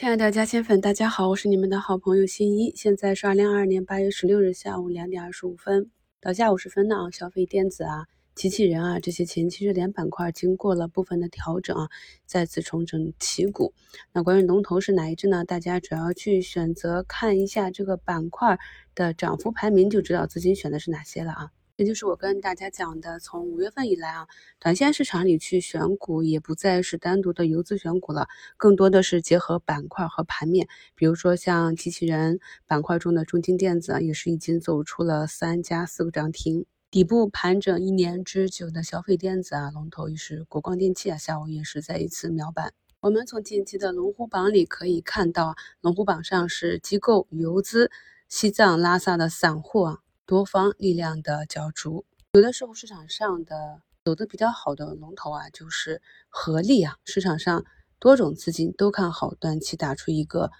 亲爱的嘉兴粉，大家好，我是你们的好朋友新一。现在是二零二二年八月十六日下午两点二十五分，到下午时分呢啊，消费电子啊、机器人啊这些前期热点板块经过了部分的调整啊，再次重整旗鼓。那关于龙头是哪一只呢？大家主要去选择看一下这个板块的涨幅排名，就知道资金选的是哪些了啊。这就是我跟大家讲的，从五月份以来啊，短线市场里去选股也不再是单独的游资选股了，更多的是结合板块和盘面。比如说像机器人板块中的中金电子啊，也是已经走出了三加四个涨停。底部盘整一年之久的消费电子啊，龙头也是国光电器啊，下午也是再一次秒板。我们从近期的龙虎榜里可以看到，龙虎榜上是机构、游资、西藏、拉萨的散户啊。多方力量的角逐，有的时候市场上的走的比较好的龙头啊，就是合力啊。市场上多种资金都看好，短期打出一个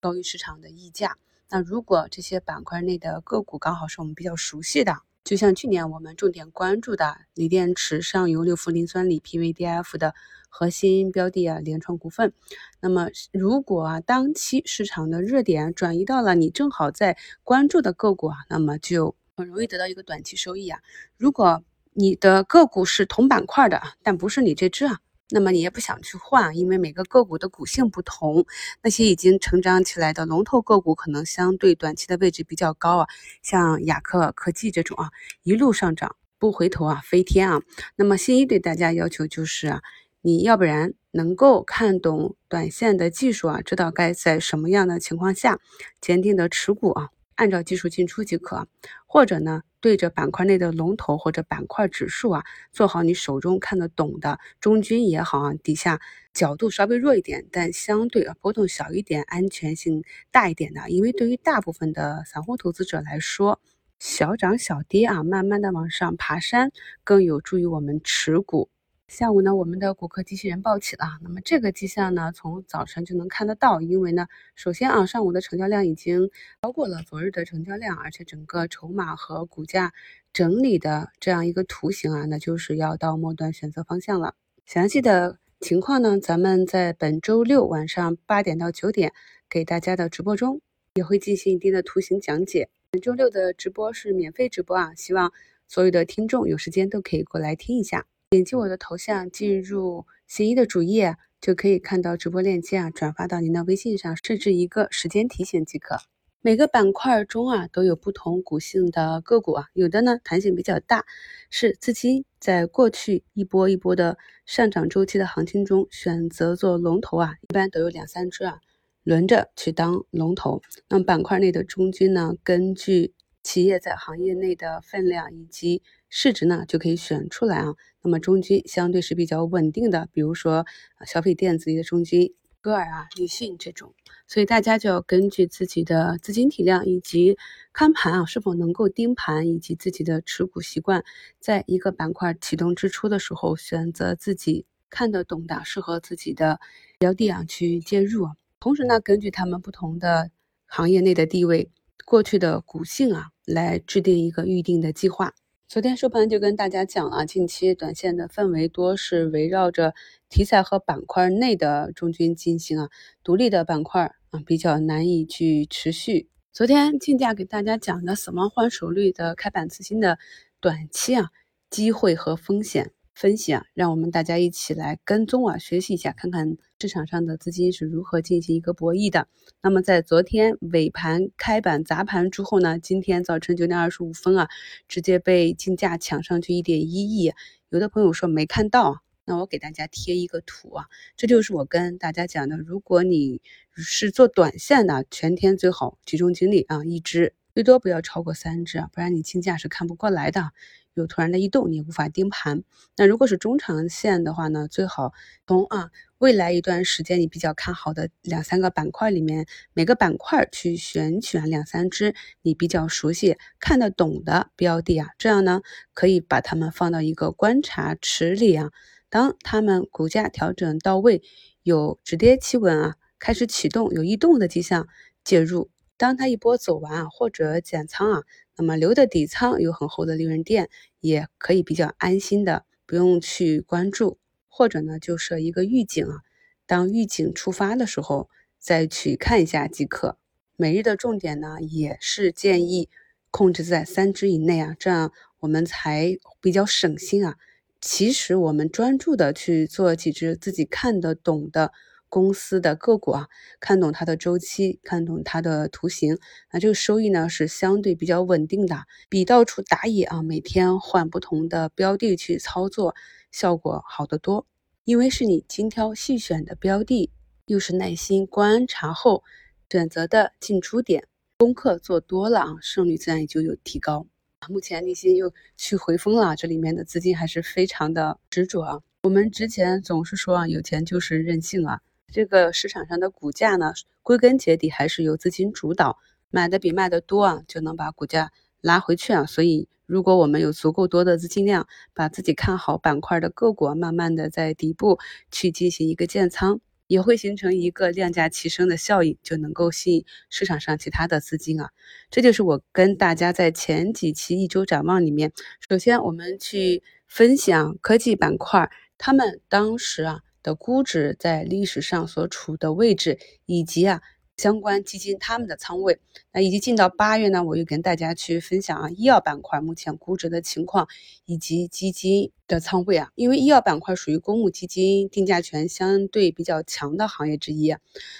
高于市场的溢价。那如果这些板块内的个股刚好是我们比较熟悉的，就像去年我们重点关注的锂电池、上游六氟磷酸锂 PVDF 的核心标的啊，联创股份。那么如果啊，当期市场的热点转移到了你正好在关注的个股啊，那么就很容易得到一个短期收益啊。如果你的个股是同板块的，但不是你这只啊，那么你也不想去换，因为每个个股的股性不同。那些已经成长起来的龙头个股，可能相对短期的位置比较高啊，像雅克科技这种啊，一路上涨不回头啊，飞天啊。那么新一对大家要求就是啊，你要不然。能够看懂短线的技术啊，知道该在什么样的情况下坚定的持股啊，按照技术进出即可。或者呢，对着板块内的龙头或者板块指数啊，做好你手中看得懂的中军也好啊，底下角度稍微弱一点，但相对啊波动小一点、安全性大一点的。因为对于大部分的散户投资者来说，小涨小跌啊，慢慢的往上爬山，更有助于我们持股。下午呢，我们的骨科机器人报起了。那么这个迹象呢，从早晨就能看得到。因为呢，首先啊，上午的成交量已经超过了昨日的成交量，而且整个筹码和股价整理的这样一个图形啊，那就是要到末端选择方向了。详细的情况呢，咱们在本周六晚上八点到九点给大家的直播中也会进行一定的图形讲解。本周六的直播是免费直播啊，希望所有的听众有时间都可以过来听一下。点击我的头像进入新一的主页，就可以看到直播链接啊，转发到您的微信上，设置一个时间提醒即可。每个板块中啊都有不同股性的个股啊，有的呢弹性比较大，是资金在过去一波一波的上涨周期的行情中选择做龙头啊，一般都有两三只啊轮着去当龙头。那么板块内的中军呢，根据企业在行业内的分量以及市值呢，就可以选出来啊。那么中军相对是比较稳定的，比如说消费电子里的中军、歌尔啊、立讯这种。所以大家就要根据自己的资金体量以及看盘啊是否能够盯盘，以及自己的持股习惯，在一个板块启动之初的时候，选择自己看得懂的、适合自己的标的啊去介入。同时呢，根据他们不同的行业内的地位、过去的股性啊，来制定一个预定的计划。昨天收盘就跟大家讲了，近期短线的氛围多是围绕着题材和板块内的中军进行啊，独立的板块啊比较难以去持续。昨天竞价给大家讲的死亡换手率的开板次新的短期啊机会和风险。分析啊，让我们大家一起来跟踪啊，学习一下，看看市场上的资金是如何进行一个博弈的。那么在昨天尾盘开板砸盘之后呢，今天早晨九点二十五分啊，直接被竞价抢上去一点一亿。有的朋友说没看到，那我给大家贴一个图啊，这就是我跟大家讲的，如果你是做短线的，全天最好集中精力啊，一只最多不要超过三只，不然你竞价是看不过来的。有突然的异动，你也无法盯盘。那如果是中长线的话呢，最好从啊未来一段时间你比较看好的两三个板块里面，每个板块去选取两三只你比较熟悉、看得懂的标的啊，这样呢可以把它们放到一个观察池里啊。当它们股价调整到位，有止跌企稳啊，开始启动有异动的迹象，介入。当它一波走完，或者减仓啊。那么留的底仓有很厚的利润垫，也可以比较安心的不用去关注，或者呢就设一个预警啊，当预警触发的时候再去看一下即可。每日的重点呢，也是建议控制在三只以内啊，这样我们才比较省心啊。其实我们专注的去做几只自己看得懂的公司的个股啊，看懂它的周期，看懂它的图形，那这个收益呢是相对比较稳定的，比到处打野啊，每天换不同的标的去操作，效果好得多。因为是你精挑细选的标的，又是耐心观察后选择的进出点，功课做多了啊，胜率自然也就有提高。目前立新又去回风了，这里面的资金还是非常的执着啊。我们之前总是说啊，有钱就是任性啊。这个市场上的股价呢，归根结底还是由资金主导，买的比卖的多啊，就能把股价拉回去啊。所以，如果我们有足够多的资金量，把自己看好板块的个股，慢慢的在底部去进行一个建仓。也会形成一个量价齐升的效应，就能够吸引市场上其他的资金啊。这就是我跟大家在前几期一周展望里面，首先我们去分享科技板块，他们当时啊的估值在历史上所处的位置，以及啊。相关基金他们的仓位，那以及进到八月呢，我又跟大家去分享啊，医药板块目前估值的情况以及基金的仓位啊，因为医药板块属于公募基金定价权相对比较强的行业之一，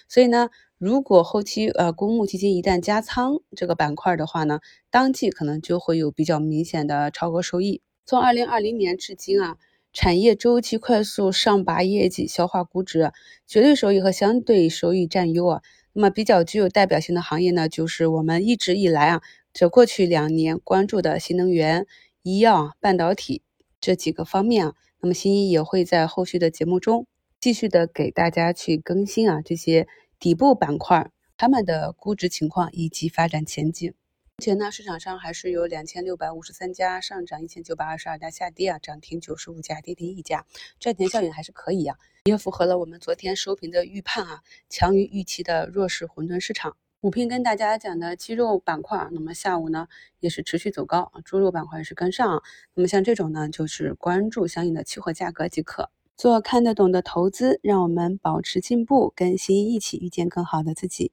所以呢，如果后期呃公募基金一旦加仓这个板块的话呢，当季可能就会有比较明显的超额收益。从二零二零年至今啊。产业周期快速上拔业绩、消化估值，绝对收益和相对收益占优啊。那么比较具有代表性的行业呢，就是我们一直以来啊，这过去两年关注的新能源、医药、半导体这几个方面啊。那么新一也会在后续的节目中继续的给大家去更新啊这些底部板块它们的估值情况以及发展前景。目前呢，市场上还是有两千六百五十三家上涨，一千九百二十二家下跌啊，涨停九十五家，跌停一家，赚钱效应还是可以啊，也符合了我们昨天收评的预判啊，强于预期的弱势混沌市场。午评跟大家讲的鸡肉板块，那么下午呢也是持续走高啊，猪肉板块是跟上，那么像这种呢，就是关注相应的期货价格即可，做看得懂的投资，让我们保持进步，跟新一起遇见更好的自己。